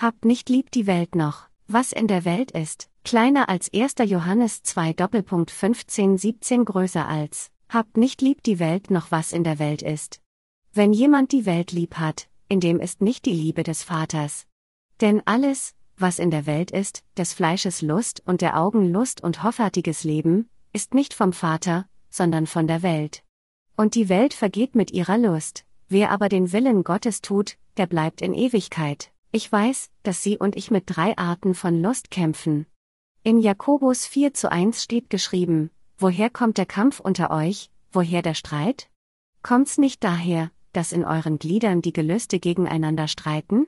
Habt nicht lieb die Welt noch, was in der Welt ist, kleiner als 1. Johannes 2 Doppelpunkt 15 17 größer als, habt nicht lieb die Welt noch was in der Welt ist. Wenn jemand die Welt lieb hat, in dem ist nicht die Liebe des Vaters. Denn alles, was in der Welt ist, des Fleisches Lust und der Augen Lust und hoffärtiges Leben, ist nicht vom Vater, sondern von der Welt. Und die Welt vergeht mit ihrer Lust, wer aber den Willen Gottes tut, der bleibt in Ewigkeit. Ich weiß, dass Sie und ich mit drei Arten von Lust kämpfen. In Jakobus 4 zu 1 steht geschrieben, Woher kommt der Kampf unter euch, woher der Streit? Kommt's nicht daher, dass in euren Gliedern die Gelüste gegeneinander streiten?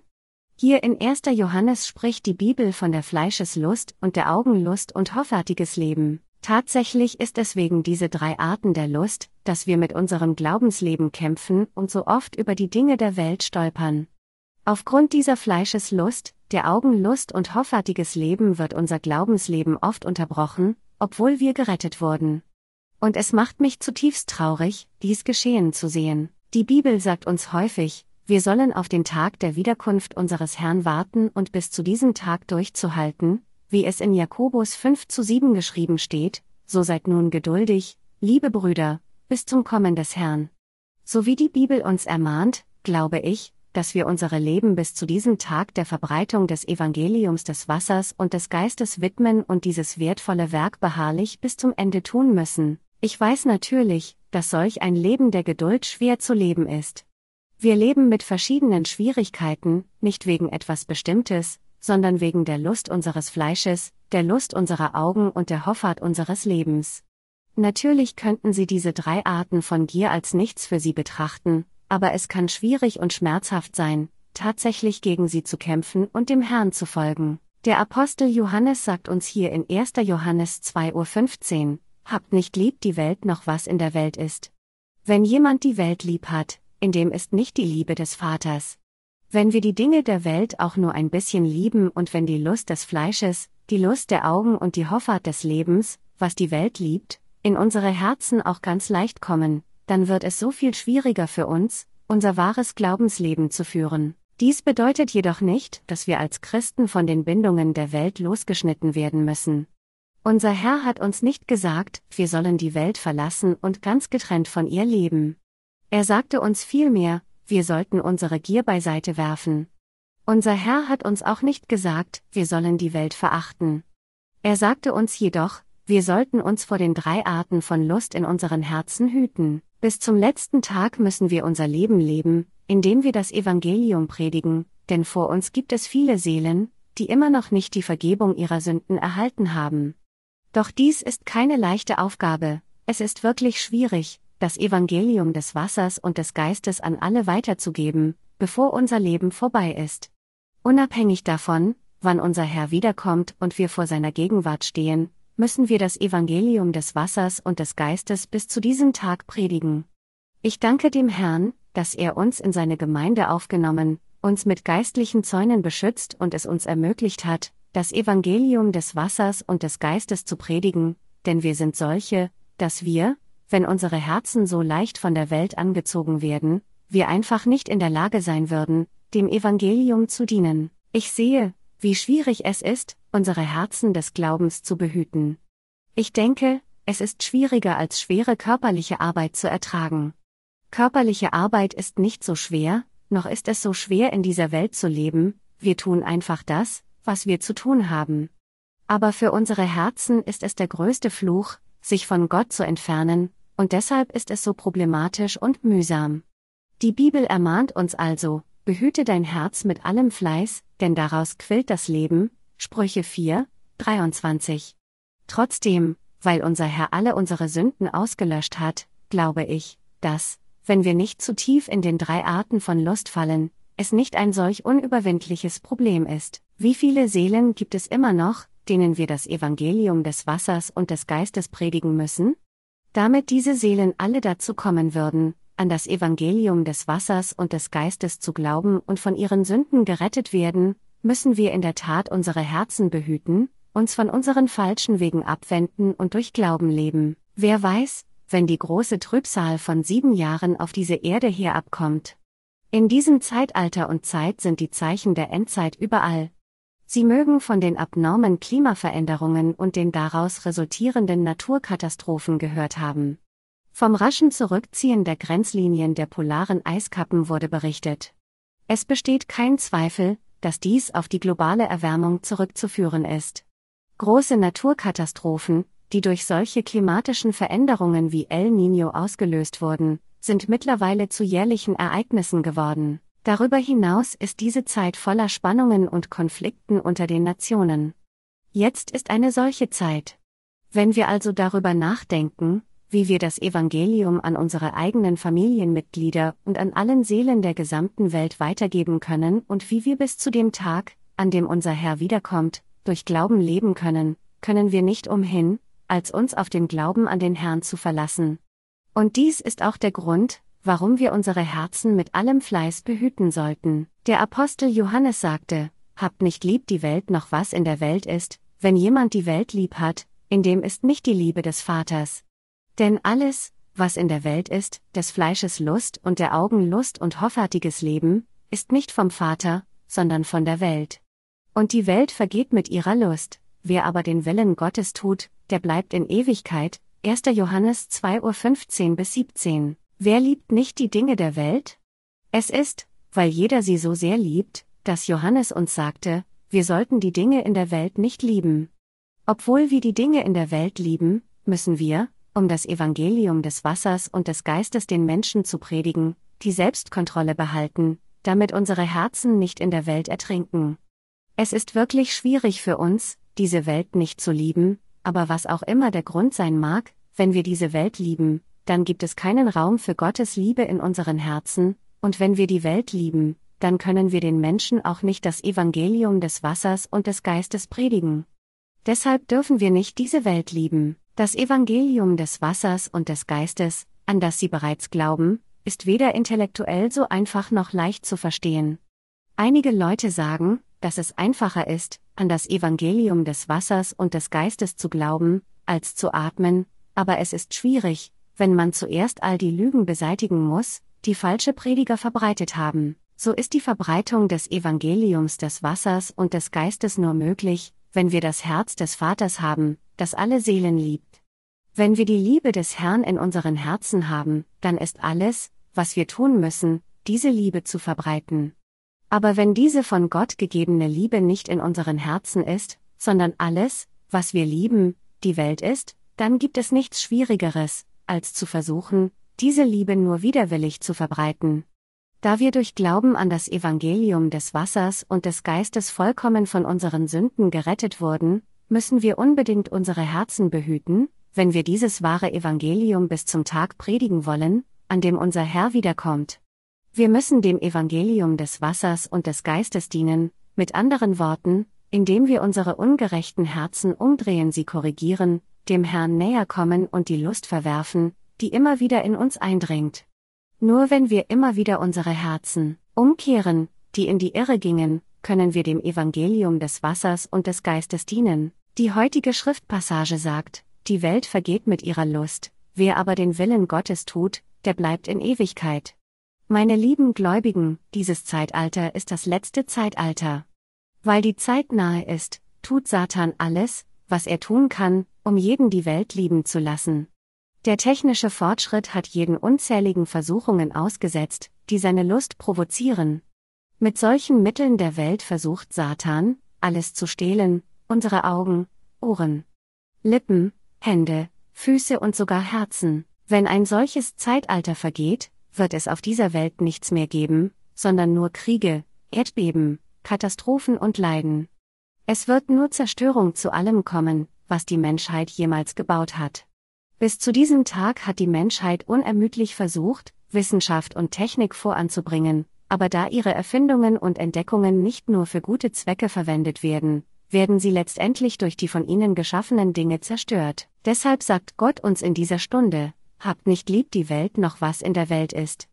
Hier in 1. Johannes spricht die Bibel von der Fleischeslust und der Augenlust und hoffärtiges Leben. Tatsächlich ist es wegen diese drei Arten der Lust, dass wir mit unserem Glaubensleben kämpfen und so oft über die Dinge der Welt stolpern. Aufgrund dieser Fleischeslust, der Augenlust und hoffärtiges Leben wird unser Glaubensleben oft unterbrochen, obwohl wir gerettet wurden. Und es macht mich zutiefst traurig, dies geschehen zu sehen. Die Bibel sagt uns häufig, wir sollen auf den Tag der Wiederkunft unseres Herrn warten und bis zu diesem Tag durchzuhalten, wie es in Jakobus 5 zu 7 geschrieben steht, so seid nun geduldig, liebe Brüder, bis zum Kommen des Herrn. So wie die Bibel uns ermahnt, glaube ich, dass wir unsere Leben bis zu diesem Tag der Verbreitung des Evangeliums des Wassers und des Geistes widmen und dieses wertvolle Werk beharrlich bis zum Ende tun müssen. Ich weiß natürlich, dass solch ein Leben der Geduld schwer zu leben ist. Wir leben mit verschiedenen Schwierigkeiten, nicht wegen etwas Bestimmtes, sondern wegen der Lust unseres Fleisches, der Lust unserer Augen und der Hoffart unseres Lebens. Natürlich könnten Sie diese drei Arten von Gier als nichts für Sie betrachten, aber es kann schwierig und schmerzhaft sein, tatsächlich gegen sie zu kämpfen und dem Herrn zu folgen. Der Apostel Johannes sagt uns hier in 1. Johannes 2.15 Uhr, Habt nicht lieb die Welt noch was in der Welt ist. Wenn jemand die Welt lieb hat, in dem ist nicht die Liebe des Vaters. Wenn wir die Dinge der Welt auch nur ein bisschen lieben und wenn die Lust des Fleisches, die Lust der Augen und die Hoffart des Lebens, was die Welt liebt, in unsere Herzen auch ganz leicht kommen, dann wird es so viel schwieriger für uns, unser wahres Glaubensleben zu führen. Dies bedeutet jedoch nicht, dass wir als Christen von den Bindungen der Welt losgeschnitten werden müssen. Unser Herr hat uns nicht gesagt, wir sollen die Welt verlassen und ganz getrennt von ihr leben. Er sagte uns vielmehr, wir sollten unsere Gier beiseite werfen. Unser Herr hat uns auch nicht gesagt, wir sollen die Welt verachten. Er sagte uns jedoch, wir sollten uns vor den drei Arten von Lust in unseren Herzen hüten. Bis zum letzten Tag müssen wir unser Leben leben, indem wir das Evangelium predigen, denn vor uns gibt es viele Seelen, die immer noch nicht die Vergebung ihrer Sünden erhalten haben. Doch dies ist keine leichte Aufgabe, es ist wirklich schwierig, das Evangelium des Wassers und des Geistes an alle weiterzugeben, bevor unser Leben vorbei ist. Unabhängig davon, wann unser Herr wiederkommt und wir vor seiner Gegenwart stehen, müssen wir das Evangelium des Wassers und des Geistes bis zu diesem Tag predigen. Ich danke dem Herrn, dass er uns in seine Gemeinde aufgenommen, uns mit geistlichen Zäunen beschützt und es uns ermöglicht hat, das Evangelium des Wassers und des Geistes zu predigen, denn wir sind solche, dass wir, wenn unsere Herzen so leicht von der Welt angezogen werden, wir einfach nicht in der Lage sein würden, dem Evangelium zu dienen. Ich sehe, wie schwierig es ist, unsere Herzen des Glaubens zu behüten. Ich denke, es ist schwieriger als schwere körperliche Arbeit zu ertragen. Körperliche Arbeit ist nicht so schwer, noch ist es so schwer in dieser Welt zu leben, wir tun einfach das, was wir zu tun haben. Aber für unsere Herzen ist es der größte Fluch, sich von Gott zu entfernen, und deshalb ist es so problematisch und mühsam. Die Bibel ermahnt uns also, behüte dein Herz mit allem Fleiß, denn daraus quillt das Leben, Sprüche 4, 23. Trotzdem, weil unser Herr alle unsere Sünden ausgelöscht hat, glaube ich, dass, wenn wir nicht zu tief in den drei Arten von Lust fallen, es nicht ein solch unüberwindliches Problem ist. Wie viele Seelen gibt es immer noch, denen wir das Evangelium des Wassers und des Geistes predigen müssen? Damit diese Seelen alle dazu kommen würden, an das Evangelium des Wassers und des Geistes zu glauben und von ihren Sünden gerettet werden, müssen wir in der Tat unsere Herzen behüten, uns von unseren falschen Wegen abwenden und durch Glauben leben. Wer weiß, wenn die große Trübsal von sieben Jahren auf diese Erde herabkommt. In diesem Zeitalter und Zeit sind die Zeichen der Endzeit überall. Sie mögen von den abnormen Klimaveränderungen und den daraus resultierenden Naturkatastrophen gehört haben. Vom raschen Zurückziehen der Grenzlinien der polaren Eiskappen wurde berichtet. Es besteht kein Zweifel, dass dies auf die globale Erwärmung zurückzuführen ist. Große Naturkatastrophen, die durch solche klimatischen Veränderungen wie El Niño ausgelöst wurden, sind mittlerweile zu jährlichen Ereignissen geworden. Darüber hinaus ist diese Zeit voller Spannungen und Konflikten unter den Nationen. Jetzt ist eine solche Zeit. Wenn wir also darüber nachdenken, wie wir das Evangelium an unsere eigenen Familienmitglieder und an allen Seelen der gesamten Welt weitergeben können und wie wir bis zu dem Tag, an dem unser Herr wiederkommt, durch Glauben leben können, können wir nicht umhin, als uns auf den Glauben an den Herrn zu verlassen. Und dies ist auch der Grund, warum wir unsere Herzen mit allem Fleiß behüten sollten. Der Apostel Johannes sagte, Habt nicht lieb die Welt noch was in der Welt ist, wenn jemand die Welt lieb hat, in dem ist nicht die Liebe des Vaters. Denn alles, was in der Welt ist, des Fleisches Lust und der Augen Lust und hoffärtiges Leben, ist nicht vom Vater, sondern von der Welt. Und die Welt vergeht mit ihrer Lust, wer aber den Willen Gottes tut, der bleibt in Ewigkeit, 1. Johannes 2 Uhr 15 bis 17. Wer liebt nicht die Dinge der Welt? Es ist, weil jeder sie so sehr liebt, dass Johannes uns sagte, wir sollten die Dinge in der Welt nicht lieben. Obwohl wir die Dinge in der Welt lieben, müssen wir, um das Evangelium des Wassers und des Geistes den Menschen zu predigen, die Selbstkontrolle behalten, damit unsere Herzen nicht in der Welt ertrinken. Es ist wirklich schwierig für uns, diese Welt nicht zu lieben, aber was auch immer der Grund sein mag, wenn wir diese Welt lieben, dann gibt es keinen Raum für Gottes Liebe in unseren Herzen, und wenn wir die Welt lieben, dann können wir den Menschen auch nicht das Evangelium des Wassers und des Geistes predigen. Deshalb dürfen wir nicht diese Welt lieben. Das Evangelium des Wassers und des Geistes, an das sie bereits glauben, ist weder intellektuell so einfach noch leicht zu verstehen. Einige Leute sagen, dass es einfacher ist, an das Evangelium des Wassers und des Geistes zu glauben, als zu atmen, aber es ist schwierig, wenn man zuerst all die Lügen beseitigen muss, die falsche Prediger verbreitet haben. So ist die Verbreitung des Evangeliums des Wassers und des Geistes nur möglich, wenn wir das Herz des Vaters haben, das alle Seelen liebt. Wenn wir die Liebe des Herrn in unseren Herzen haben, dann ist alles, was wir tun müssen, diese Liebe zu verbreiten. Aber wenn diese von Gott gegebene Liebe nicht in unseren Herzen ist, sondern alles, was wir lieben, die Welt ist, dann gibt es nichts Schwierigeres, als zu versuchen, diese Liebe nur widerwillig zu verbreiten. Da wir durch Glauben an das Evangelium des Wassers und des Geistes vollkommen von unseren Sünden gerettet wurden, müssen wir unbedingt unsere Herzen behüten, wenn wir dieses wahre Evangelium bis zum Tag predigen wollen, an dem unser Herr wiederkommt. Wir müssen dem Evangelium des Wassers und des Geistes dienen, mit anderen Worten, indem wir unsere ungerechten Herzen umdrehen, sie korrigieren, dem Herrn näher kommen und die Lust verwerfen, die immer wieder in uns eindringt. Nur wenn wir immer wieder unsere Herzen umkehren, die in die Irre gingen, können wir dem Evangelium des Wassers und des Geistes dienen. Die heutige Schriftpassage sagt, die Welt vergeht mit ihrer Lust, wer aber den Willen Gottes tut, der bleibt in Ewigkeit. Meine lieben Gläubigen, dieses Zeitalter ist das letzte Zeitalter. Weil die Zeit nahe ist, tut Satan alles, was er tun kann, um jeden die Welt lieben zu lassen. Der technische Fortschritt hat jeden unzähligen Versuchungen ausgesetzt, die seine Lust provozieren. Mit solchen Mitteln der Welt versucht Satan, alles zu stehlen, unsere Augen, Ohren, Lippen, Hände, Füße und sogar Herzen. Wenn ein solches Zeitalter vergeht, wird es auf dieser Welt nichts mehr geben, sondern nur Kriege, Erdbeben, Katastrophen und Leiden. Es wird nur Zerstörung zu allem kommen, was die Menschheit jemals gebaut hat. Bis zu diesem Tag hat die Menschheit unermüdlich versucht, Wissenschaft und Technik voranzubringen, aber da ihre Erfindungen und Entdeckungen nicht nur für gute Zwecke verwendet werden, werden sie letztendlich durch die von ihnen geschaffenen Dinge zerstört. Deshalb sagt Gott uns in dieser Stunde, habt nicht lieb die Welt noch was in der Welt ist.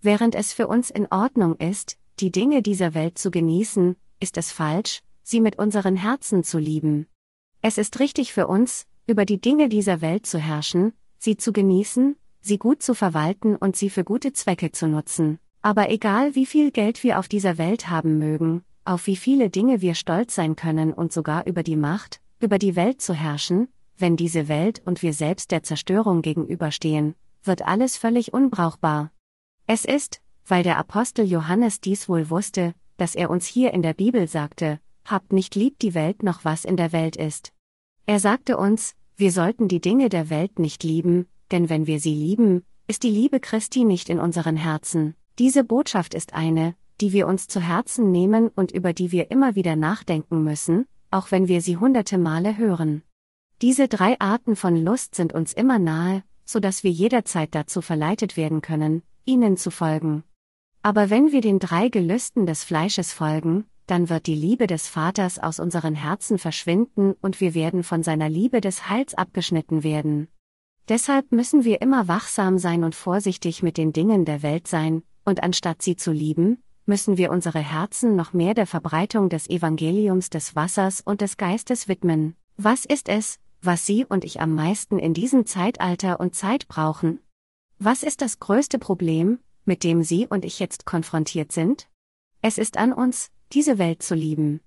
Während es für uns in Ordnung ist, die Dinge dieser Welt zu genießen, ist es falsch, sie mit unseren Herzen zu lieben. Es ist richtig für uns, über die Dinge dieser Welt zu herrschen, sie zu genießen, sie gut zu verwalten und sie für gute Zwecke zu nutzen. Aber egal wie viel Geld wir auf dieser Welt haben mögen, auf wie viele Dinge wir stolz sein können und sogar über die Macht, über die Welt zu herrschen, wenn diese Welt und wir selbst der Zerstörung gegenüberstehen, wird alles völlig unbrauchbar. Es ist, weil der Apostel Johannes dies wohl wusste, dass er uns hier in der Bibel sagte, habt nicht lieb die Welt noch was in der Welt ist. Er sagte uns, wir sollten die Dinge der Welt nicht lieben, denn wenn wir sie lieben, ist die Liebe Christi nicht in unseren Herzen. Diese Botschaft ist eine, die wir uns zu Herzen nehmen und über die wir immer wieder nachdenken müssen, auch wenn wir sie hunderte Male hören. Diese drei Arten von Lust sind uns immer nahe, so dass wir jederzeit dazu verleitet werden können, ihnen zu folgen. Aber wenn wir den drei Gelüsten des Fleisches folgen, dann wird die Liebe des Vaters aus unseren Herzen verschwinden und wir werden von seiner Liebe des Heils abgeschnitten werden. Deshalb müssen wir immer wachsam sein und vorsichtig mit den Dingen der Welt sein, und anstatt sie zu lieben, müssen wir unsere Herzen noch mehr der Verbreitung des Evangeliums des Wassers und des Geistes widmen. Was ist es, was Sie und ich am meisten in diesem Zeitalter und Zeit brauchen? Was ist das größte Problem, mit dem Sie und ich jetzt konfrontiert sind? Es ist an uns, diese Welt zu lieben.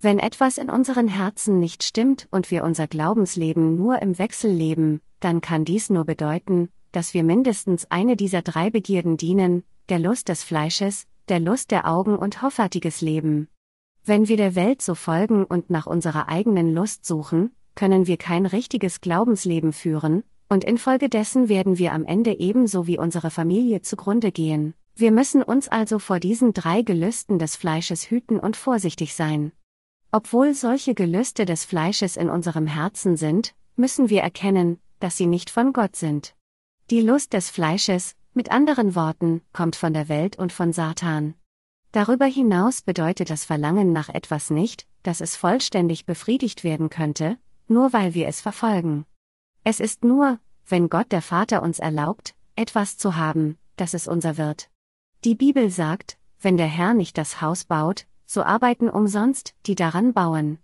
Wenn etwas in unseren Herzen nicht stimmt und wir unser Glaubensleben nur im Wechsel leben, dann kann dies nur bedeuten, dass wir mindestens eine dieser drei Begierden dienen, der Lust des Fleisches, der Lust der Augen und hoffärtiges Leben. Wenn wir der Welt so folgen und nach unserer eigenen Lust suchen, können wir kein richtiges Glaubensleben führen, und infolgedessen werden wir am Ende ebenso wie unsere Familie zugrunde gehen. Wir müssen uns also vor diesen drei Gelüsten des Fleisches hüten und vorsichtig sein. Obwohl solche Gelüste des Fleisches in unserem Herzen sind, müssen wir erkennen, dass sie nicht von Gott sind. Die Lust des Fleisches, mit anderen Worten, kommt von der Welt und von Satan. Darüber hinaus bedeutet das Verlangen nach etwas nicht, dass es vollständig befriedigt werden könnte, nur weil wir es verfolgen. Es ist nur, wenn Gott der Vater uns erlaubt, etwas zu haben, dass es unser wird. Die Bibel sagt, wenn der Herr nicht das Haus baut, so arbeiten umsonst, die daran bauen.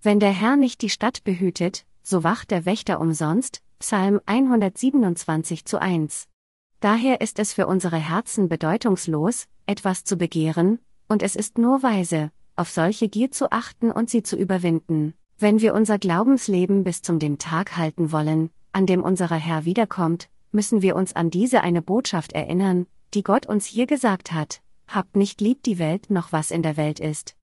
Wenn der Herr nicht die Stadt behütet, so wacht der Wächter umsonst, Psalm 127 zu 1. Daher ist es für unsere Herzen bedeutungslos, etwas zu begehren, und es ist nur weise, auf solche Gier zu achten und sie zu überwinden. Wenn wir unser Glaubensleben bis zum dem Tag halten wollen, an dem unser Herr wiederkommt, müssen wir uns an diese eine Botschaft erinnern, die Gott uns hier gesagt hat, habt nicht lieb die Welt noch was in der Welt ist.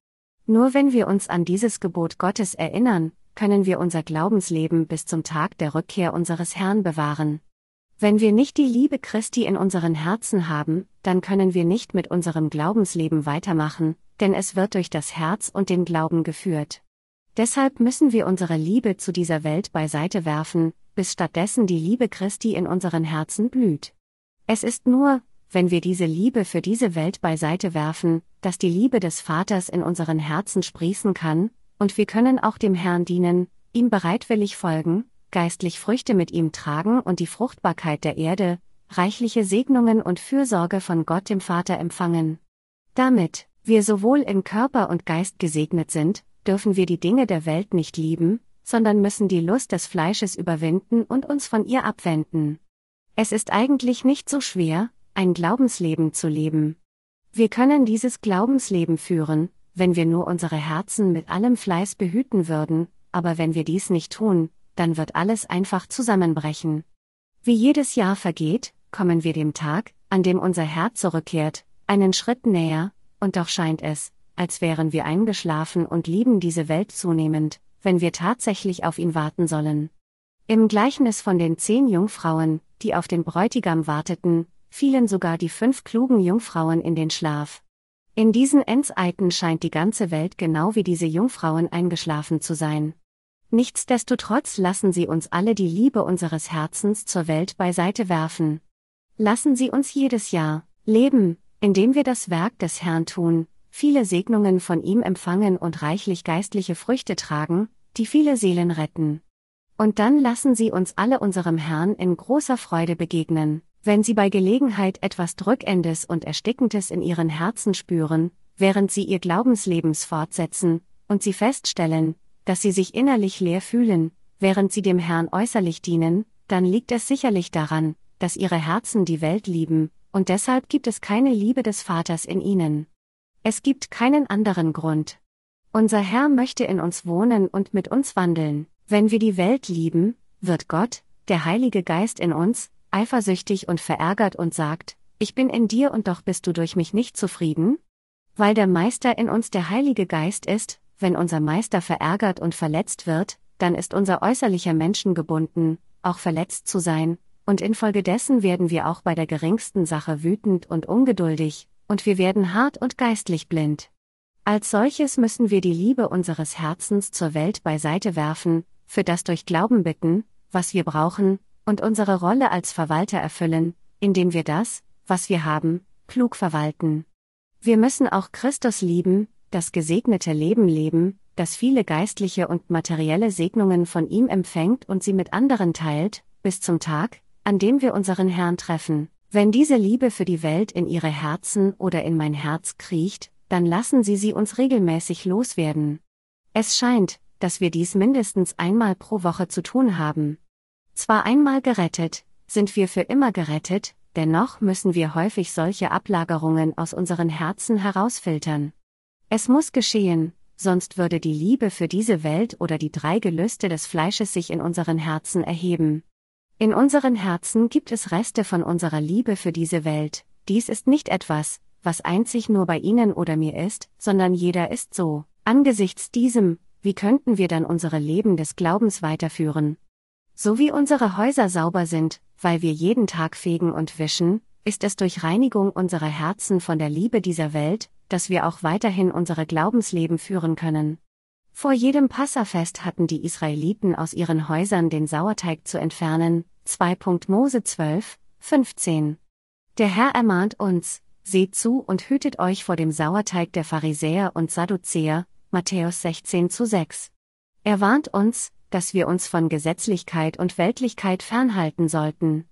Nur wenn wir uns an dieses Gebot Gottes erinnern, können wir unser Glaubensleben bis zum Tag der Rückkehr unseres Herrn bewahren. Wenn wir nicht die Liebe Christi in unseren Herzen haben, dann können wir nicht mit unserem Glaubensleben weitermachen, denn es wird durch das Herz und den Glauben geführt. Deshalb müssen wir unsere Liebe zu dieser Welt beiseite werfen, bis stattdessen die Liebe Christi in unseren Herzen blüht. Es ist nur, wenn wir diese Liebe für diese Welt beiseite werfen, dass die Liebe des Vaters in unseren Herzen sprießen kann, und wir können auch dem Herrn dienen, ihm bereitwillig folgen, geistlich Früchte mit ihm tragen und die Fruchtbarkeit der Erde, reichliche Segnungen und Fürsorge von Gott dem Vater empfangen. Damit, wir sowohl in Körper und Geist gesegnet sind, dürfen wir die Dinge der Welt nicht lieben, sondern müssen die Lust des Fleisches überwinden und uns von ihr abwenden. Es ist eigentlich nicht so schwer, ein Glaubensleben zu leben. Wir können dieses Glaubensleben führen, wenn wir nur unsere Herzen mit allem Fleiß behüten würden, aber wenn wir dies nicht tun, dann wird alles einfach zusammenbrechen. Wie jedes Jahr vergeht, kommen wir dem Tag, an dem unser Herz zurückkehrt, einen Schritt näher, und doch scheint es, als wären wir eingeschlafen und lieben diese Welt zunehmend, wenn wir tatsächlich auf ihn warten sollen. Im Gleichnis von den zehn Jungfrauen, die auf den Bräutigam warteten, fielen sogar die fünf klugen Jungfrauen in den Schlaf. In diesen Endzeiten scheint die ganze Welt genau wie diese Jungfrauen eingeschlafen zu sein. Nichtsdestotrotz lassen Sie uns alle die Liebe unseres Herzens zur Welt beiseite werfen. Lassen Sie uns jedes Jahr leben, indem wir das Werk des Herrn tun, viele Segnungen von ihm empfangen und reichlich geistliche Früchte tragen, die viele Seelen retten. Und dann lassen Sie uns alle unserem Herrn in großer Freude begegnen, wenn Sie bei Gelegenheit etwas Drückendes und Erstickendes in Ihren Herzen spüren, während Sie Ihr Glaubenslebens fortsetzen, und Sie feststellen, dass sie sich innerlich leer fühlen, während sie dem Herrn äußerlich dienen, dann liegt es sicherlich daran, dass ihre Herzen die Welt lieben, und deshalb gibt es keine Liebe des Vaters in ihnen. Es gibt keinen anderen Grund. Unser Herr möchte in uns wohnen und mit uns wandeln. Wenn wir die Welt lieben, wird Gott, der Heilige Geist in uns, eifersüchtig und verärgert und sagt, ich bin in dir und doch bist du durch mich nicht zufrieden? Weil der Meister in uns der Heilige Geist ist, wenn unser Meister verärgert und verletzt wird, dann ist unser äußerlicher Menschen gebunden, auch verletzt zu sein, und infolgedessen werden wir auch bei der geringsten Sache wütend und ungeduldig, und wir werden hart und geistlich blind. Als solches müssen wir die Liebe unseres Herzens zur Welt beiseite werfen, für das durch Glauben bitten, was wir brauchen, und unsere Rolle als Verwalter erfüllen, indem wir das, was wir haben, klug verwalten. Wir müssen auch Christus lieben, das gesegnete Leben leben, das viele geistliche und materielle Segnungen von ihm empfängt und sie mit anderen teilt, bis zum Tag, an dem wir unseren Herrn treffen. Wenn diese Liebe für die Welt in ihre Herzen oder in mein Herz kriecht, dann lassen Sie sie uns regelmäßig loswerden. Es scheint, dass wir dies mindestens einmal pro Woche zu tun haben. Zwar einmal gerettet, sind wir für immer gerettet, dennoch müssen wir häufig solche Ablagerungen aus unseren Herzen herausfiltern. Es muss geschehen, sonst würde die Liebe für diese Welt oder die drei Gelüste des Fleisches sich in unseren Herzen erheben. In unseren Herzen gibt es Reste von unserer Liebe für diese Welt, dies ist nicht etwas, was einzig nur bei Ihnen oder mir ist, sondern jeder ist so. Angesichts diesem, wie könnten wir dann unsere Leben des Glaubens weiterführen? So wie unsere Häuser sauber sind, weil wir jeden Tag fegen und wischen, ist es durch Reinigung unserer Herzen von der Liebe dieser Welt, dass wir auch weiterhin unsere Glaubensleben führen können. Vor jedem Passafest hatten die Israeliten aus ihren Häusern den Sauerteig zu entfernen, 2. Mose 12, 15. Der Herr ermahnt uns, Seht zu und hütet euch vor dem Sauerteig der Pharisäer und Sadduzäer, Matthäus 16 zu 6. Er warnt uns, dass wir uns von Gesetzlichkeit und Weltlichkeit fernhalten sollten.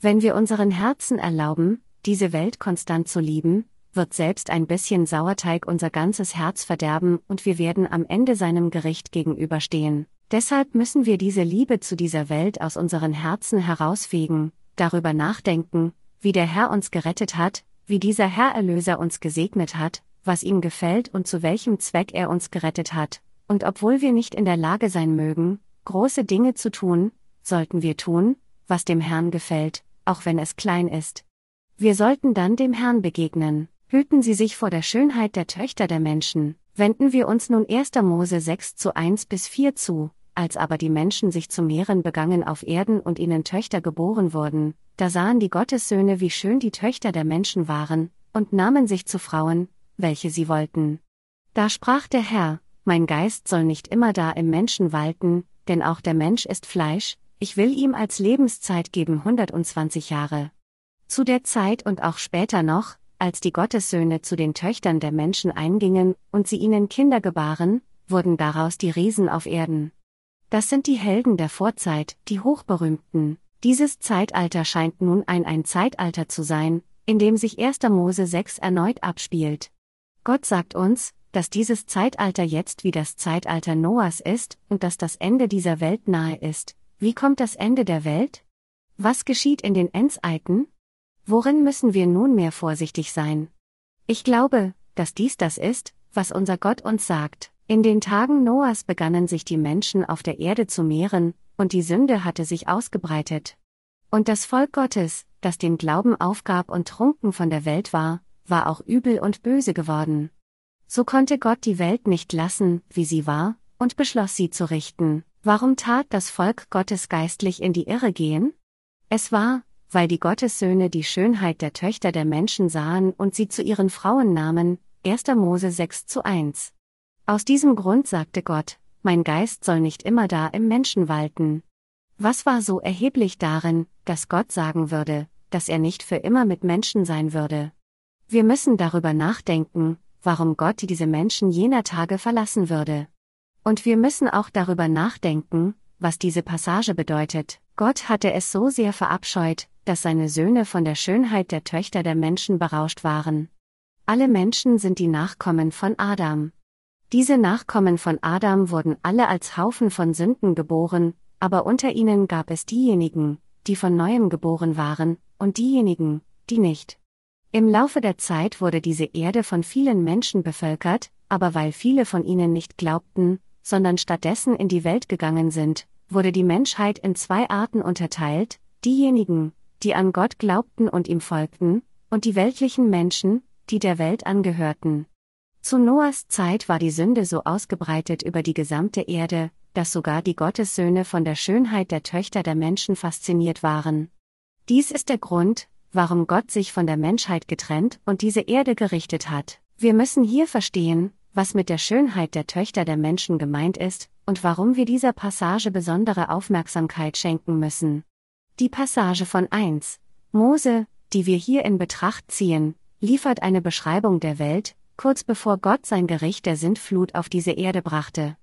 Wenn wir unseren Herzen erlauben, diese Welt konstant zu lieben, wird selbst ein bisschen Sauerteig unser ganzes Herz verderben und wir werden am Ende seinem Gericht gegenüberstehen. Deshalb müssen wir diese Liebe zu dieser Welt aus unseren Herzen herausfegen, darüber nachdenken, wie der Herr uns gerettet hat, wie dieser Herr Erlöser uns gesegnet hat, was ihm gefällt und zu welchem Zweck er uns gerettet hat, und obwohl wir nicht in der Lage sein mögen, große Dinge zu tun, sollten wir tun, was dem Herrn gefällt, auch wenn es klein ist. Wir sollten dann dem Herrn begegnen. Hüten Sie sich vor der Schönheit der Töchter der Menschen. Wenden wir uns nun 1. Mose 6 zu 1 bis 4 zu, als aber die Menschen sich zu mehren begangen auf Erden und ihnen Töchter geboren wurden, da sahen die Gottessöhne, wie schön die Töchter der Menschen waren, und nahmen sich zu Frauen, welche sie wollten. Da sprach der Herr, Mein Geist soll nicht immer da im Menschen walten, denn auch der Mensch ist Fleisch, ich will ihm als Lebenszeit geben 120 Jahre. Zu der Zeit und auch später noch, als die Gottessöhne zu den Töchtern der Menschen eingingen und sie ihnen Kinder gebaren, wurden daraus die Riesen auf Erden. Das sind die Helden der Vorzeit, die Hochberühmten. Dieses Zeitalter scheint nun ein ein Zeitalter zu sein, in dem sich 1. Mose 6 erneut abspielt. Gott sagt uns, dass dieses Zeitalter jetzt wie das Zeitalter Noahs ist und dass das Ende dieser Welt nahe ist. Wie kommt das Ende der Welt? Was geschieht in den Endzeiten? Worin müssen wir nunmehr vorsichtig sein? Ich glaube, dass dies das ist, was unser Gott uns sagt. In den Tagen Noahs begannen sich die Menschen auf der Erde zu mehren, und die Sünde hatte sich ausgebreitet. Und das Volk Gottes, das den Glauben aufgab und trunken von der Welt war, war auch übel und böse geworden. So konnte Gott die Welt nicht lassen, wie sie war, und beschloss sie zu richten. Warum tat das Volk Gottes geistlich in die Irre gehen? Es war, weil die Gottessöhne die Schönheit der Töchter der Menschen sahen und sie zu ihren Frauen nahmen, 1. Mose 6 zu 1. Aus diesem Grund sagte Gott, mein Geist soll nicht immer da im Menschen walten. Was war so erheblich darin, dass Gott sagen würde, dass er nicht für immer mit Menschen sein würde? Wir müssen darüber nachdenken, warum Gott diese Menschen jener Tage verlassen würde. Und wir müssen auch darüber nachdenken, was diese Passage bedeutet. Gott hatte es so sehr verabscheut, dass seine Söhne von der Schönheit der Töchter der Menschen berauscht waren. Alle Menschen sind die Nachkommen von Adam. Diese Nachkommen von Adam wurden alle als Haufen von Sünden geboren, aber unter ihnen gab es diejenigen, die von neuem geboren waren, und diejenigen, die nicht. Im Laufe der Zeit wurde diese Erde von vielen Menschen bevölkert, aber weil viele von ihnen nicht glaubten, sondern stattdessen in die Welt gegangen sind, wurde die Menschheit in zwei Arten unterteilt, diejenigen, die an Gott glaubten und ihm folgten, und die weltlichen Menschen, die der Welt angehörten. Zu Noahs Zeit war die Sünde so ausgebreitet über die gesamte Erde, dass sogar die Gottessöhne von der Schönheit der Töchter der Menschen fasziniert waren. Dies ist der Grund, warum Gott sich von der Menschheit getrennt und diese Erde gerichtet hat. Wir müssen hier verstehen, was mit der Schönheit der Töchter der Menschen gemeint ist, und warum wir dieser Passage besondere Aufmerksamkeit schenken müssen. Die Passage von 1 Mose, die wir hier in Betracht ziehen, liefert eine Beschreibung der Welt, kurz bevor Gott sein Gericht der Sintflut auf diese Erde brachte.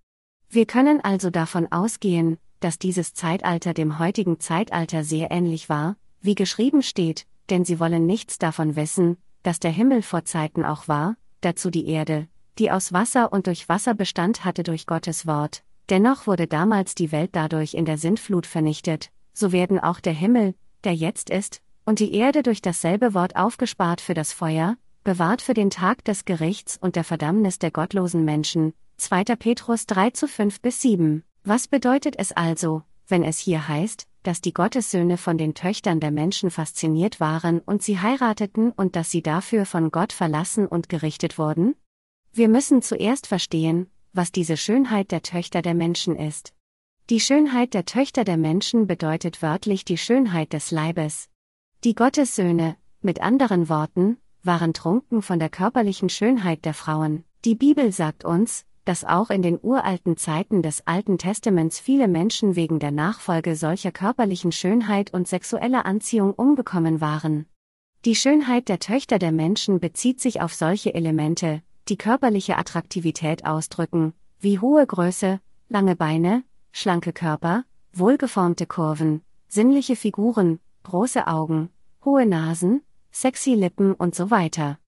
Wir können also davon ausgehen, dass dieses Zeitalter dem heutigen Zeitalter sehr ähnlich war, wie geschrieben steht, denn sie wollen nichts davon wissen, dass der Himmel vor Zeiten auch war, dazu die Erde, die aus Wasser und durch Wasser Bestand hatte durch Gottes Wort, dennoch wurde damals die Welt dadurch in der Sintflut vernichtet, so werden auch der Himmel, der jetzt ist, und die Erde durch dasselbe Wort aufgespart für das Feuer, bewahrt für den Tag des Gerichts und der Verdammnis der gottlosen Menschen. 2. Petrus 3 zu 5 bis 7. Was bedeutet es also, wenn es hier heißt, dass die Gottessöhne von den Töchtern der Menschen fasziniert waren und sie heirateten und dass sie dafür von Gott verlassen und gerichtet wurden? Wir müssen zuerst verstehen, was diese Schönheit der Töchter der Menschen ist. Die Schönheit der Töchter der Menschen bedeutet wörtlich die Schönheit des Leibes. Die Gottessöhne, mit anderen Worten, waren trunken von der körperlichen Schönheit der Frauen. Die Bibel sagt uns, dass auch in den uralten Zeiten des Alten Testaments viele Menschen wegen der Nachfolge solcher körperlichen Schönheit und sexueller Anziehung umgekommen waren. Die Schönheit der Töchter der Menschen bezieht sich auf solche Elemente, die körperliche Attraktivität ausdrücken, wie hohe Größe, lange Beine, schlanke Körper, wohlgeformte Kurven, sinnliche Figuren, große Augen, hohe Nasen, sexy Lippen und so weiter.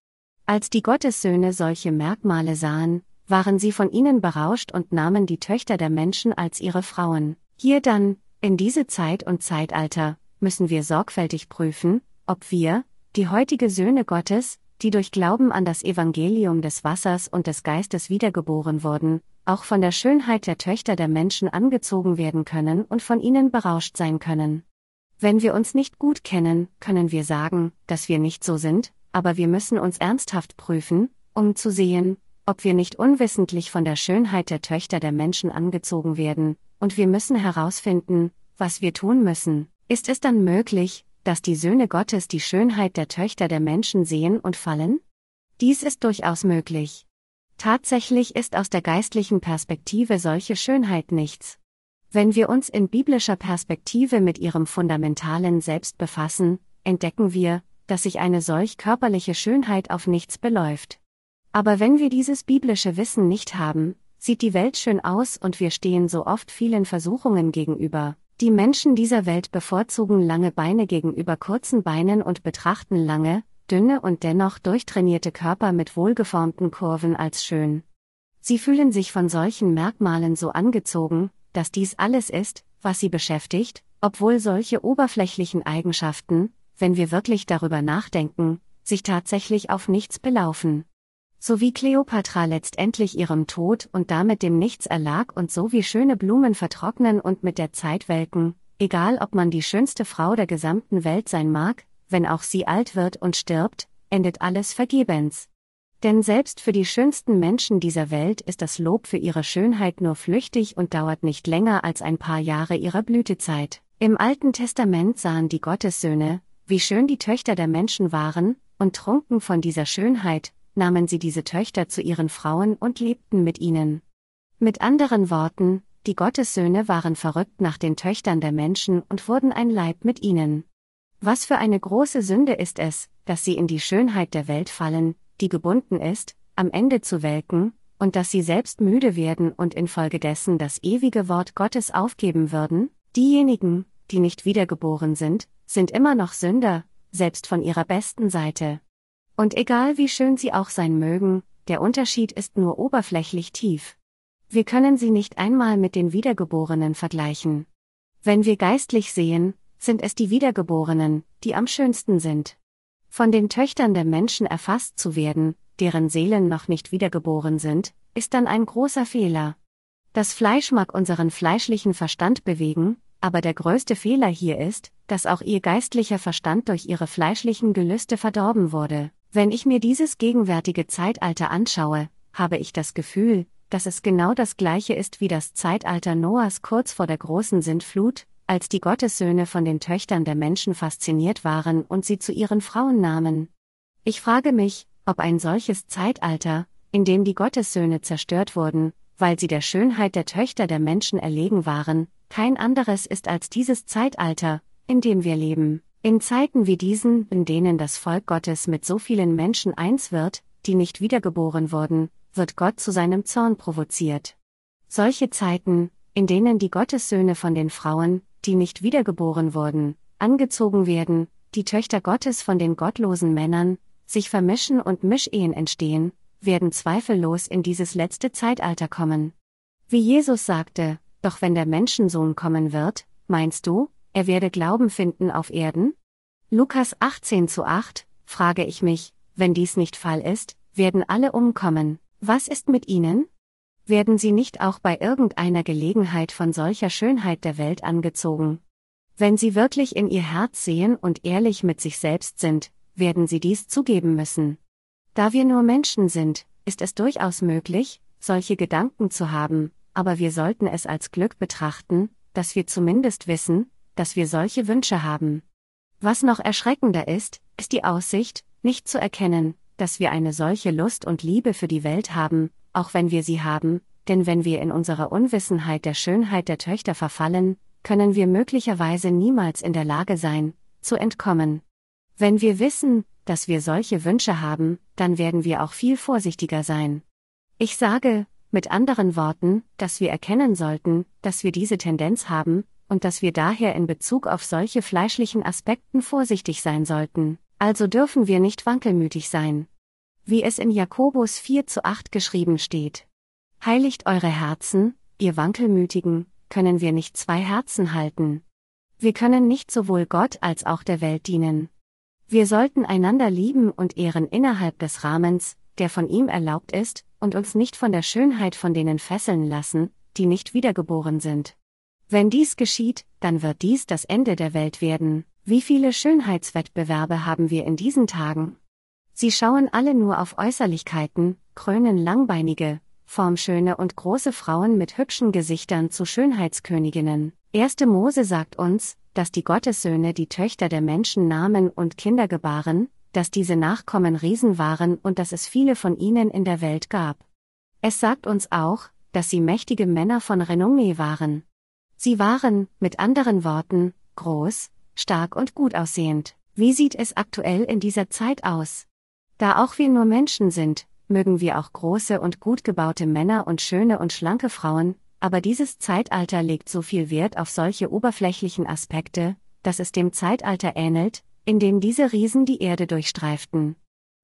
Als die Gottessöhne solche Merkmale sahen, waren sie von ihnen berauscht und nahmen die Töchter der Menschen als ihre Frauen. Hier dann, in diese Zeit und Zeitalter, müssen wir sorgfältig prüfen, ob wir, die heutige Söhne Gottes, die durch Glauben an das Evangelium des Wassers und des Geistes wiedergeboren wurden, auch von der Schönheit der Töchter der Menschen angezogen werden können und von ihnen berauscht sein können. Wenn wir uns nicht gut kennen, können wir sagen, dass wir nicht so sind, aber wir müssen uns ernsthaft prüfen, um zu sehen, ob wir nicht unwissentlich von der Schönheit der Töchter der Menschen angezogen werden, und wir müssen herausfinden, was wir tun müssen. Ist es dann möglich, dass die Söhne Gottes die Schönheit der Töchter der Menschen sehen und fallen? Dies ist durchaus möglich. Tatsächlich ist aus der geistlichen Perspektive solche Schönheit nichts. Wenn wir uns in biblischer Perspektive mit ihrem fundamentalen Selbst befassen, entdecken wir, dass sich eine solch körperliche Schönheit auf nichts beläuft. Aber wenn wir dieses biblische Wissen nicht haben, sieht die Welt schön aus und wir stehen so oft vielen Versuchungen gegenüber. Die Menschen dieser Welt bevorzugen lange Beine gegenüber kurzen Beinen und betrachten lange, dünne und dennoch durchtrainierte Körper mit wohlgeformten Kurven als schön. Sie fühlen sich von solchen Merkmalen so angezogen, dass dies alles ist, was sie beschäftigt, obwohl solche oberflächlichen Eigenschaften, wenn wir wirklich darüber nachdenken, sich tatsächlich auf nichts belaufen. So wie Kleopatra letztendlich ihrem Tod und damit dem Nichts erlag und so wie schöne Blumen vertrocknen und mit der Zeit welken, egal ob man die schönste Frau der gesamten Welt sein mag, wenn auch sie alt wird und stirbt, endet alles vergebens. Denn selbst für die schönsten Menschen dieser Welt ist das Lob für ihre Schönheit nur flüchtig und dauert nicht länger als ein paar Jahre ihrer Blütezeit. Im Alten Testament sahen die Gottessöhne, wie schön die Töchter der Menschen waren, und trunken von dieser Schönheit, nahmen sie diese Töchter zu ihren Frauen und lebten mit ihnen. Mit anderen Worten, die Gottessöhne waren verrückt nach den Töchtern der Menschen und wurden ein Leib mit ihnen. Was für eine große Sünde ist es, dass sie in die Schönheit der Welt fallen, die gebunden ist, am Ende zu welken, und dass sie selbst müde werden und infolgedessen das ewige Wort Gottes aufgeben würden? Diejenigen, die nicht wiedergeboren sind, sind immer noch Sünder, selbst von ihrer besten Seite. Und egal wie schön sie auch sein mögen, der Unterschied ist nur oberflächlich tief. Wir können sie nicht einmal mit den Wiedergeborenen vergleichen. Wenn wir geistlich sehen, sind es die Wiedergeborenen, die am schönsten sind. Von den Töchtern der Menschen erfasst zu werden, deren Seelen noch nicht wiedergeboren sind, ist dann ein großer Fehler. Das Fleisch mag unseren fleischlichen Verstand bewegen, aber der größte Fehler hier ist, dass auch ihr geistlicher Verstand durch ihre fleischlichen Gelüste verdorben wurde. Wenn ich mir dieses gegenwärtige Zeitalter anschaue, habe ich das Gefühl, dass es genau das gleiche ist wie das Zeitalter Noahs kurz vor der großen Sintflut, als die Gottessöhne von den Töchtern der Menschen fasziniert waren und sie zu ihren Frauen nahmen. Ich frage mich, ob ein solches Zeitalter, in dem die Gottessöhne zerstört wurden, weil sie der Schönheit der Töchter der Menschen erlegen waren, kein anderes ist als dieses Zeitalter, in dem wir leben. In Zeiten wie diesen, in denen das Volk Gottes mit so vielen Menschen eins wird, die nicht wiedergeboren wurden, wird Gott zu seinem Zorn provoziert. Solche Zeiten, in denen die Gottessöhne von den Frauen, die nicht wiedergeboren wurden, angezogen werden, die Töchter Gottes von den gottlosen Männern, sich vermischen und Mischehen entstehen, werden zweifellos in dieses letzte Zeitalter kommen. Wie Jesus sagte, doch wenn der Menschensohn kommen wird, meinst du, er werde Glauben finden auf Erden? Lukas 18 zu 8, frage ich mich, wenn dies nicht Fall ist, werden alle umkommen, was ist mit ihnen? Werden sie nicht auch bei irgendeiner Gelegenheit von solcher Schönheit der Welt angezogen? Wenn sie wirklich in ihr Herz sehen und ehrlich mit sich selbst sind, werden sie dies zugeben müssen. Da wir nur Menschen sind, ist es durchaus möglich, solche Gedanken zu haben, aber wir sollten es als Glück betrachten, dass wir zumindest wissen, dass wir solche Wünsche haben. Was noch erschreckender ist, ist die Aussicht, nicht zu erkennen, dass wir eine solche Lust und Liebe für die Welt haben, auch wenn wir sie haben, denn wenn wir in unserer Unwissenheit der Schönheit der Töchter verfallen, können wir möglicherweise niemals in der Lage sein, zu entkommen. Wenn wir wissen, dass wir solche Wünsche haben, dann werden wir auch viel vorsichtiger sein. Ich sage, mit anderen Worten, dass wir erkennen sollten, dass wir diese Tendenz haben, und dass wir daher in Bezug auf solche fleischlichen Aspekten vorsichtig sein sollten, also dürfen wir nicht wankelmütig sein. Wie es in Jakobus 4 zu 8 geschrieben steht. Heiligt eure Herzen, ihr Wankelmütigen, können wir nicht zwei Herzen halten. Wir können nicht sowohl Gott als auch der Welt dienen. Wir sollten einander lieben und ehren innerhalb des Rahmens, der von ihm erlaubt ist, und uns nicht von der Schönheit von denen fesseln lassen, die nicht wiedergeboren sind. Wenn dies geschieht, dann wird dies das Ende der Welt werden. Wie viele Schönheitswettbewerbe haben wir in diesen Tagen? Sie schauen alle nur auf Äußerlichkeiten, krönen langbeinige, formschöne und große Frauen mit hübschen Gesichtern zu Schönheitsköniginnen. Erste Mose sagt uns, dass die Gottessöhne die Töchter der Menschen nahmen und Kinder gebaren, dass diese Nachkommen Riesen waren und dass es viele von ihnen in der Welt gab. Es sagt uns auch, dass sie mächtige Männer von Renommee waren. Sie waren, mit anderen Worten, groß, stark und gut aussehend. Wie sieht es aktuell in dieser Zeit aus? Da auch wir nur Menschen sind, mögen wir auch große und gut gebaute Männer und schöne und schlanke Frauen, aber dieses Zeitalter legt so viel Wert auf solche oberflächlichen Aspekte, dass es dem Zeitalter ähnelt, in dem diese Riesen die Erde durchstreiften.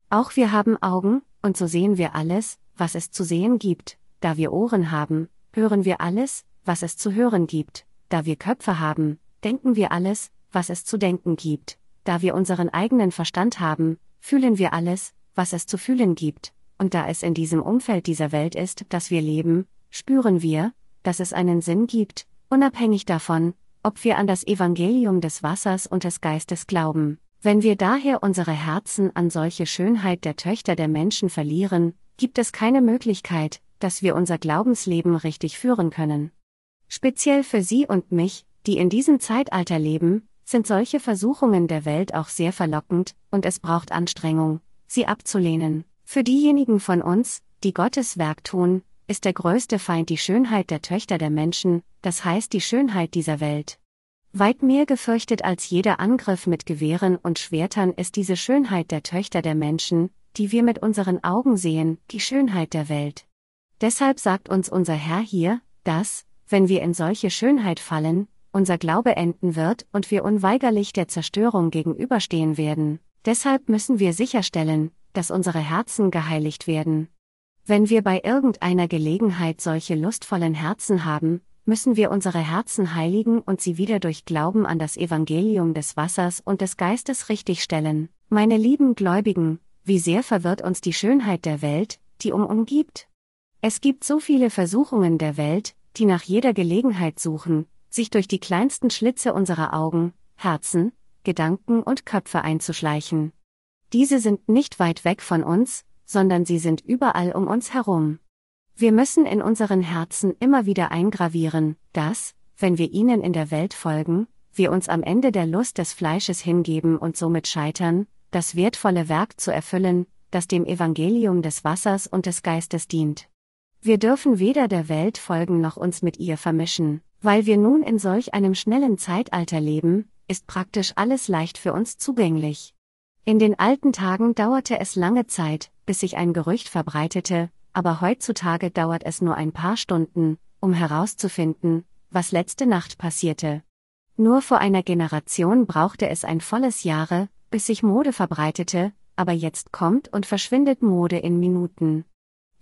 Auch wir haben Augen, und so sehen wir alles, was es zu sehen gibt, da wir Ohren haben, hören wir alles, was es zu hören gibt, da wir Köpfe haben, denken wir alles, was es zu denken gibt, da wir unseren eigenen Verstand haben, fühlen wir alles, was es zu fühlen gibt, und da es in diesem Umfeld dieser Welt ist, dass wir leben, spüren wir, dass es einen Sinn gibt, unabhängig davon, ob wir an das Evangelium des Wassers und des Geistes glauben. Wenn wir daher unsere Herzen an solche Schönheit der Töchter der Menschen verlieren, gibt es keine Möglichkeit, dass wir unser Glaubensleben richtig führen können. Speziell für Sie und mich, die in diesem Zeitalter leben, sind solche Versuchungen der Welt auch sehr verlockend, und es braucht Anstrengung, sie abzulehnen. Für diejenigen von uns, die Gottes Werk tun, ist der größte Feind die Schönheit der Töchter der Menschen, das heißt die Schönheit dieser Welt. Weit mehr gefürchtet als jeder Angriff mit Gewehren und Schwertern ist diese Schönheit der Töchter der Menschen, die wir mit unseren Augen sehen, die Schönheit der Welt. Deshalb sagt uns unser Herr hier, dass, wenn wir in solche Schönheit fallen, unser Glaube enden wird und wir unweigerlich der Zerstörung gegenüberstehen werden. Deshalb müssen wir sicherstellen, dass unsere Herzen geheiligt werden. Wenn wir bei irgendeiner Gelegenheit solche lustvollen Herzen haben, müssen wir unsere Herzen heiligen und sie wieder durch Glauben an das Evangelium des Wassers und des Geistes richtigstellen. Meine lieben Gläubigen, wie sehr verwirrt uns die Schönheit der Welt, die um umgibt? Es gibt so viele Versuchungen der Welt, die nach jeder Gelegenheit suchen, sich durch die kleinsten Schlitze unserer Augen, Herzen, Gedanken und Köpfe einzuschleichen. Diese sind nicht weit weg von uns, sondern sie sind überall um uns herum. Wir müssen in unseren Herzen immer wieder eingravieren, dass, wenn wir ihnen in der Welt folgen, wir uns am Ende der Lust des Fleisches hingeben und somit scheitern, das wertvolle Werk zu erfüllen, das dem Evangelium des Wassers und des Geistes dient. Wir dürfen weder der Welt folgen noch uns mit ihr vermischen, weil wir nun in solch einem schnellen Zeitalter leben, ist praktisch alles leicht für uns zugänglich. In den alten Tagen dauerte es lange Zeit, bis sich ein Gerücht verbreitete, aber heutzutage dauert es nur ein paar Stunden, um herauszufinden, was letzte Nacht passierte. Nur vor einer Generation brauchte es ein volles Jahre, bis sich Mode verbreitete, aber jetzt kommt und verschwindet Mode in Minuten.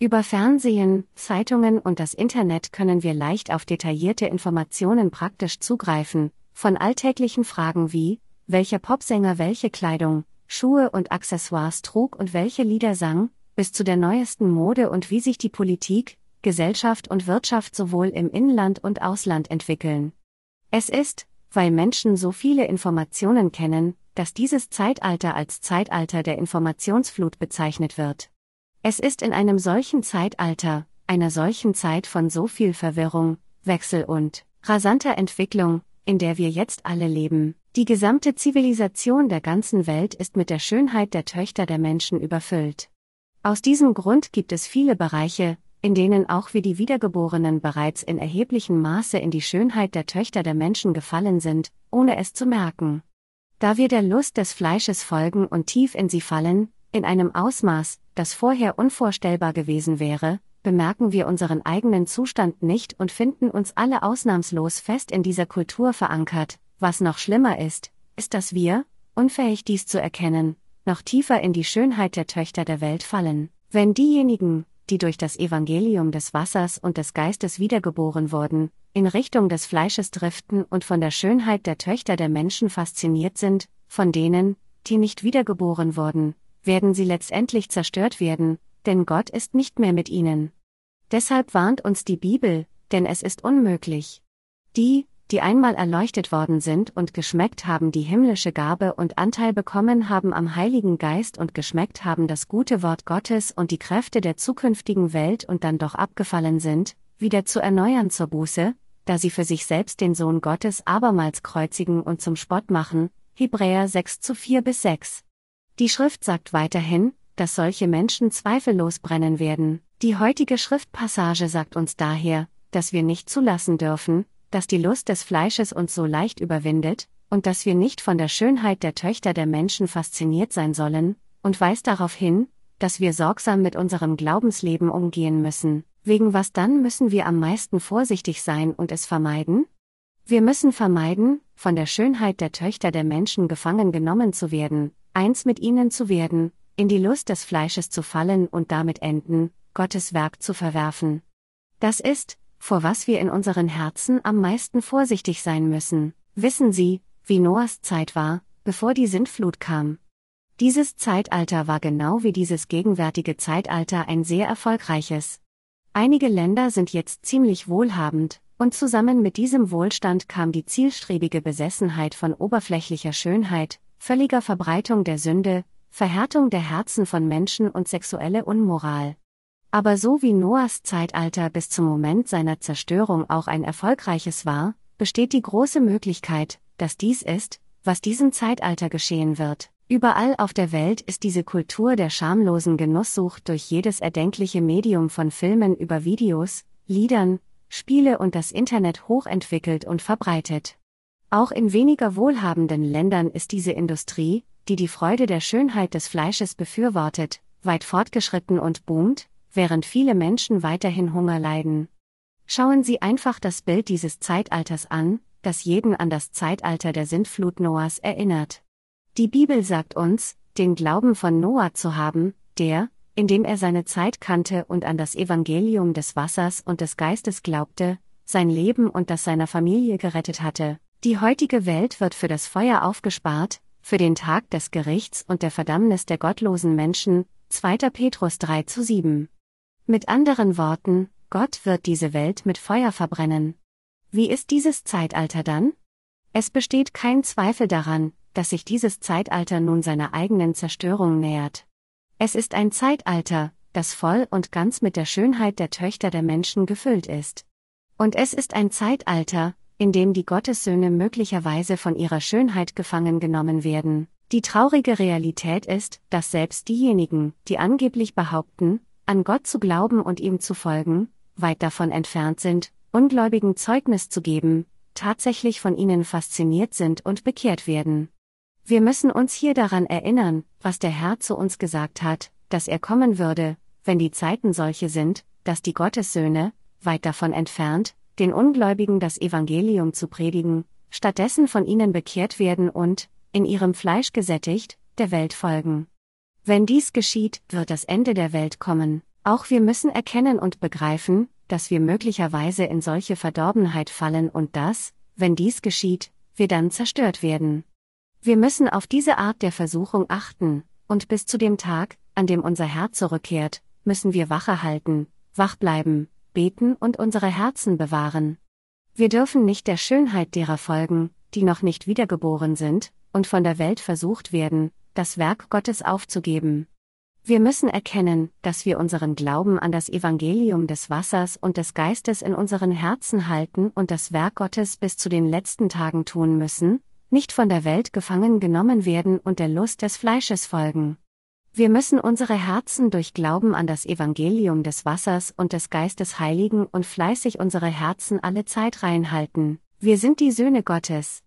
Über Fernsehen, Zeitungen und das Internet können wir leicht auf detaillierte Informationen praktisch zugreifen, von alltäglichen Fragen wie, welcher Popsänger welche Kleidung, Schuhe und Accessoires trug und welche Lieder sang, bis zu der neuesten Mode und wie sich die Politik, Gesellschaft und Wirtschaft sowohl im Inland und Ausland entwickeln. Es ist, weil Menschen so viele Informationen kennen, dass dieses Zeitalter als Zeitalter der Informationsflut bezeichnet wird. Es ist in einem solchen Zeitalter, einer solchen Zeit von so viel Verwirrung, Wechsel und rasanter Entwicklung, in der wir jetzt alle leben. Die gesamte Zivilisation der ganzen Welt ist mit der Schönheit der Töchter der Menschen überfüllt. Aus diesem Grund gibt es viele Bereiche, in denen auch wir die Wiedergeborenen bereits in erheblichem Maße in die Schönheit der Töchter der Menschen gefallen sind, ohne es zu merken. Da wir der Lust des Fleisches folgen und tief in sie fallen, in einem Ausmaß, das vorher unvorstellbar gewesen wäre, bemerken wir unseren eigenen Zustand nicht und finden uns alle ausnahmslos fest in dieser Kultur verankert. Was noch schlimmer ist, ist, dass wir, unfähig dies zu erkennen, noch tiefer in die Schönheit der Töchter der Welt fallen. Wenn diejenigen, die durch das Evangelium des Wassers und des Geistes wiedergeboren wurden, in Richtung des Fleisches driften und von der Schönheit der Töchter der Menschen fasziniert sind, von denen, die nicht wiedergeboren wurden, werden sie letztendlich zerstört werden, denn Gott ist nicht mehr mit ihnen. Deshalb warnt uns die Bibel, denn es ist unmöglich. Die, die einmal erleuchtet worden sind und geschmeckt haben die himmlische Gabe und Anteil bekommen haben am Heiligen Geist und geschmeckt haben das gute Wort Gottes und die Kräfte der zukünftigen Welt und dann doch abgefallen sind, wieder zu erneuern zur Buße, da sie für sich selbst den Sohn Gottes abermals kreuzigen und zum Spott machen, Hebräer 6 zu 4 bis 6. Die Schrift sagt weiterhin, dass solche Menschen zweifellos brennen werden. Die heutige Schriftpassage sagt uns daher, dass wir nicht zulassen dürfen, dass die Lust des Fleisches uns so leicht überwindet, und dass wir nicht von der Schönheit der Töchter der Menschen fasziniert sein sollen, und weist darauf hin, dass wir sorgsam mit unserem Glaubensleben umgehen müssen. Wegen was dann müssen wir am meisten vorsichtig sein und es vermeiden? Wir müssen vermeiden, von der Schönheit der Töchter der Menschen gefangen genommen zu werden, eins mit ihnen zu werden, in die Lust des Fleisches zu fallen und damit enden, Gottes Werk zu verwerfen. Das ist, vor was wir in unseren Herzen am meisten vorsichtig sein müssen. Wissen Sie, wie Noahs Zeit war, bevor die Sintflut kam? Dieses Zeitalter war genau wie dieses gegenwärtige Zeitalter ein sehr erfolgreiches. Einige Länder sind jetzt ziemlich wohlhabend, und zusammen mit diesem Wohlstand kam die zielstrebige Besessenheit von oberflächlicher Schönheit, völliger Verbreitung der Sünde, Verhärtung der Herzen von Menschen und sexuelle Unmoral. Aber so wie Noahs Zeitalter bis zum Moment seiner Zerstörung auch ein erfolgreiches war, besteht die große Möglichkeit, dass dies ist, was diesem Zeitalter geschehen wird. Überall auf der Welt ist diese Kultur der schamlosen Genusssucht durch jedes erdenkliche Medium von Filmen über Videos, Liedern, Spiele und das Internet hochentwickelt und verbreitet. Auch in weniger wohlhabenden Ländern ist diese Industrie, die die Freude der Schönheit des Fleisches befürwortet, weit fortgeschritten und boomt, während viele Menschen weiterhin Hunger leiden. Schauen Sie einfach das Bild dieses Zeitalters an, das jeden an das Zeitalter der Sintflut Noahs erinnert. Die Bibel sagt uns, den Glauben von Noah zu haben, der, indem er seine Zeit kannte und an das Evangelium des Wassers und des Geistes glaubte, sein Leben und das seiner Familie gerettet hatte. Die heutige Welt wird für das Feuer aufgespart, für den Tag des Gerichts und der Verdammnis der gottlosen Menschen, 2. Petrus 3 zu 7. Mit anderen Worten, Gott wird diese Welt mit Feuer verbrennen. Wie ist dieses Zeitalter dann? Es besteht kein Zweifel daran, dass sich dieses Zeitalter nun seiner eigenen Zerstörung nähert. Es ist ein Zeitalter, das voll und ganz mit der Schönheit der Töchter der Menschen gefüllt ist. Und es ist ein Zeitalter, in dem die Gottessöhne möglicherweise von ihrer Schönheit gefangen genommen werden. Die traurige Realität ist, dass selbst diejenigen, die angeblich behaupten, an Gott zu glauben und ihm zu folgen, weit davon entfernt sind, Ungläubigen Zeugnis zu geben, tatsächlich von ihnen fasziniert sind und bekehrt werden. Wir müssen uns hier daran erinnern, was der Herr zu uns gesagt hat, dass er kommen würde, wenn die Zeiten solche sind, dass die Gottessöhne, weit davon entfernt, den Ungläubigen das Evangelium zu predigen, stattdessen von ihnen bekehrt werden und, in ihrem Fleisch gesättigt, der Welt folgen. Wenn dies geschieht, wird das Ende der Welt kommen. Auch wir müssen erkennen und begreifen, dass wir möglicherweise in solche Verdorbenheit fallen und dass, wenn dies geschieht, wir dann zerstört werden. Wir müssen auf diese Art der Versuchung achten, und bis zu dem Tag, an dem unser Herr zurückkehrt, müssen wir Wache halten, wach bleiben, beten und unsere Herzen bewahren. Wir dürfen nicht der Schönheit derer folgen, die noch nicht wiedergeboren sind, und von der Welt versucht werden, das Werk Gottes aufzugeben. Wir müssen erkennen, dass wir unseren Glauben an das Evangelium des Wassers und des Geistes in unseren Herzen halten und das Werk Gottes bis zu den letzten Tagen tun müssen, nicht von der Welt gefangen genommen werden und der Lust des Fleisches folgen. Wir müssen unsere Herzen durch Glauben an das Evangelium des Wassers und des Geistes heiligen und fleißig unsere Herzen alle Zeit reinhalten. Wir sind die Söhne Gottes.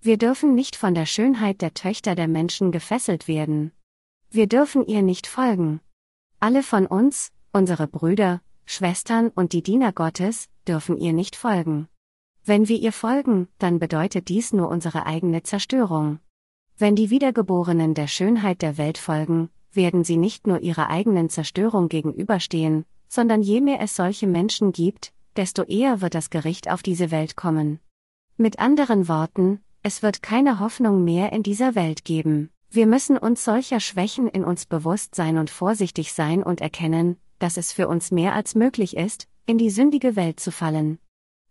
Wir dürfen nicht von der Schönheit der Töchter der Menschen gefesselt werden. Wir dürfen ihr nicht folgen. Alle von uns, unsere Brüder, Schwestern und die Diener Gottes, dürfen ihr nicht folgen. Wenn wir ihr folgen, dann bedeutet dies nur unsere eigene Zerstörung. Wenn die Wiedergeborenen der Schönheit der Welt folgen, werden sie nicht nur ihrer eigenen Zerstörung gegenüberstehen, sondern je mehr es solche Menschen gibt, desto eher wird das Gericht auf diese Welt kommen. Mit anderen Worten, es wird keine Hoffnung mehr in dieser Welt geben. Wir müssen uns solcher Schwächen in uns bewusst sein und vorsichtig sein und erkennen, dass es für uns mehr als möglich ist, in die sündige Welt zu fallen.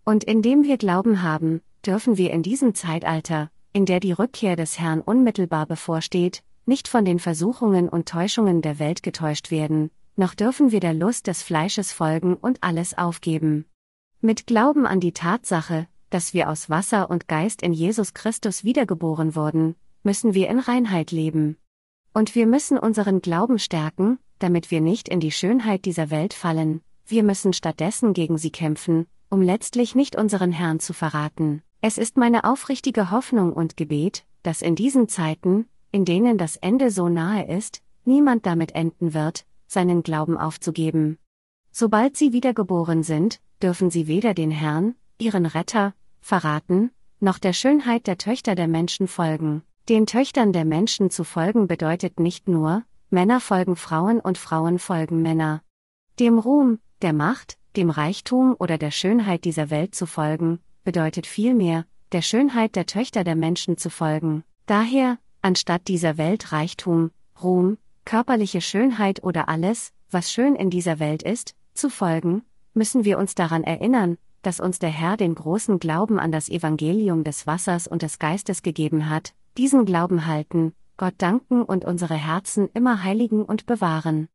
Und indem wir Glauben haben, dürfen wir in diesem Zeitalter, in der die Rückkehr des Herrn unmittelbar bevorsteht, nicht von den Versuchungen und Täuschungen der Welt getäuscht werden, noch dürfen wir der Lust des Fleisches folgen und alles aufgeben. Mit Glauben an die Tatsache, dass wir aus Wasser und Geist in Jesus Christus wiedergeboren wurden, müssen wir in Reinheit leben. Und wir müssen unseren Glauben stärken, damit wir nicht in die Schönheit dieser Welt fallen, wir müssen stattdessen gegen sie kämpfen, um letztlich nicht unseren Herrn zu verraten. Es ist meine aufrichtige Hoffnung und Gebet, dass in diesen Zeiten, in denen das Ende so nahe ist, niemand damit enden wird, seinen Glauben aufzugeben. Sobald sie wiedergeboren sind, dürfen sie weder den Herrn, ihren Retter, verraten, noch der Schönheit der Töchter der Menschen folgen. Den Töchtern der Menschen zu folgen bedeutet nicht nur, Männer folgen Frauen und Frauen folgen Männer. Dem Ruhm, der Macht, dem Reichtum oder der Schönheit dieser Welt zu folgen, bedeutet vielmehr, der Schönheit der Töchter der Menschen zu folgen. Daher, anstatt dieser Welt Reichtum, Ruhm, körperliche Schönheit oder alles, was schön in dieser Welt ist, zu folgen, müssen wir uns daran erinnern, dass uns der Herr den großen Glauben an das Evangelium des Wassers und des Geistes gegeben hat, diesen Glauben halten, Gott danken und unsere Herzen immer heiligen und bewahren.